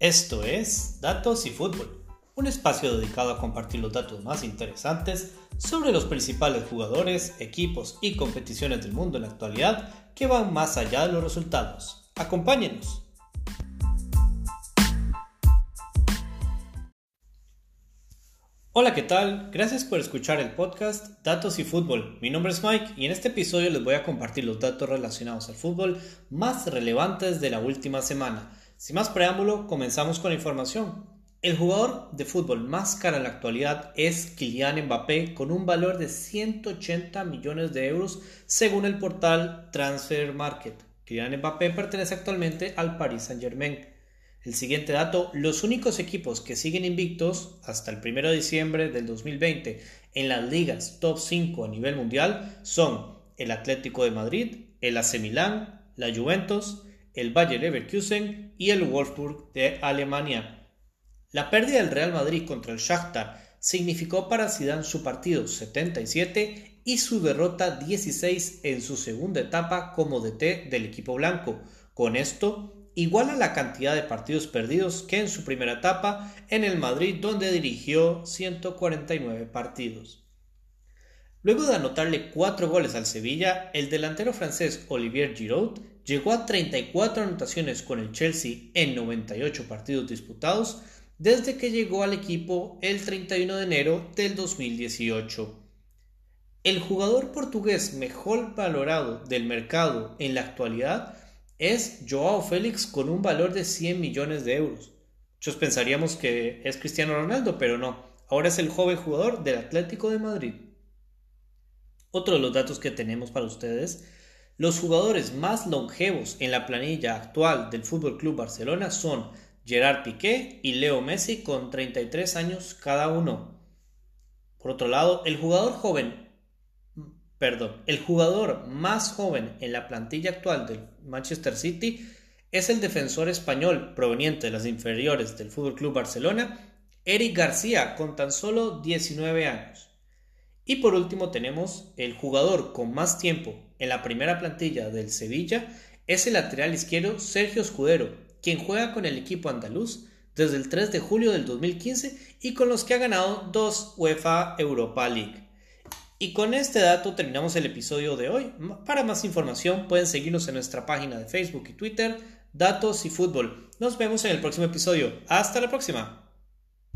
Esto es Datos y Fútbol, un espacio dedicado a compartir los datos más interesantes sobre los principales jugadores, equipos y competiciones del mundo en la actualidad que van más allá de los resultados. Acompáñenos. Hola, ¿qué tal? Gracias por escuchar el podcast Datos y Fútbol. Mi nombre es Mike y en este episodio les voy a compartir los datos relacionados al fútbol más relevantes de la última semana. Sin más preámbulo, comenzamos con la información. El jugador de fútbol más caro en la actualidad es Kylian Mbappé con un valor de 180 millones de euros según el portal Transfer Market. Kylian Mbappé pertenece actualmente al Paris Saint-Germain. El siguiente dato, los únicos equipos que siguen invictos hasta el 1 de diciembre del 2020 en las ligas top 5 a nivel mundial son el Atlético de Madrid, el AC Milán, la Juventus, el Bayer Leverkusen y el Wolfsburg de Alemania. La pérdida del Real Madrid contra el Shakhtar significó para Zidane su partido 77 y su derrota 16 en su segunda etapa como DT del equipo blanco. Con esto, iguala la cantidad de partidos perdidos que en su primera etapa en el Madrid donde dirigió 149 partidos. Luego de anotarle cuatro goles al Sevilla, el delantero francés Olivier Giroud llegó a 34 anotaciones con el Chelsea en 98 partidos disputados desde que llegó al equipo el 31 de enero del 2018. El jugador portugués mejor valorado del mercado en la actualidad es Joao Félix con un valor de 100 millones de euros. Muchos pensaríamos que es Cristiano Ronaldo, pero no. Ahora es el joven jugador del Atlético de Madrid. Otro de los datos que tenemos para ustedes, los jugadores más longevos en la planilla actual del Fútbol Club Barcelona son Gerard Piqué y Leo Messi con 33 años cada uno. Por otro lado, el jugador joven, perdón, el jugador más joven en la plantilla actual del Manchester City es el defensor español proveniente de las inferiores del Fútbol Club Barcelona, Eric García, con tan solo 19 años. Y por último tenemos el jugador con más tiempo en la primera plantilla del Sevilla, es el lateral izquierdo Sergio Escudero, quien juega con el equipo andaluz desde el 3 de julio del 2015 y con los que ha ganado dos UEFA Europa League. Y con este dato terminamos el episodio de hoy. Para más información pueden seguirnos en nuestra página de Facebook y Twitter, Datos y Fútbol. Nos vemos en el próximo episodio. Hasta la próxima.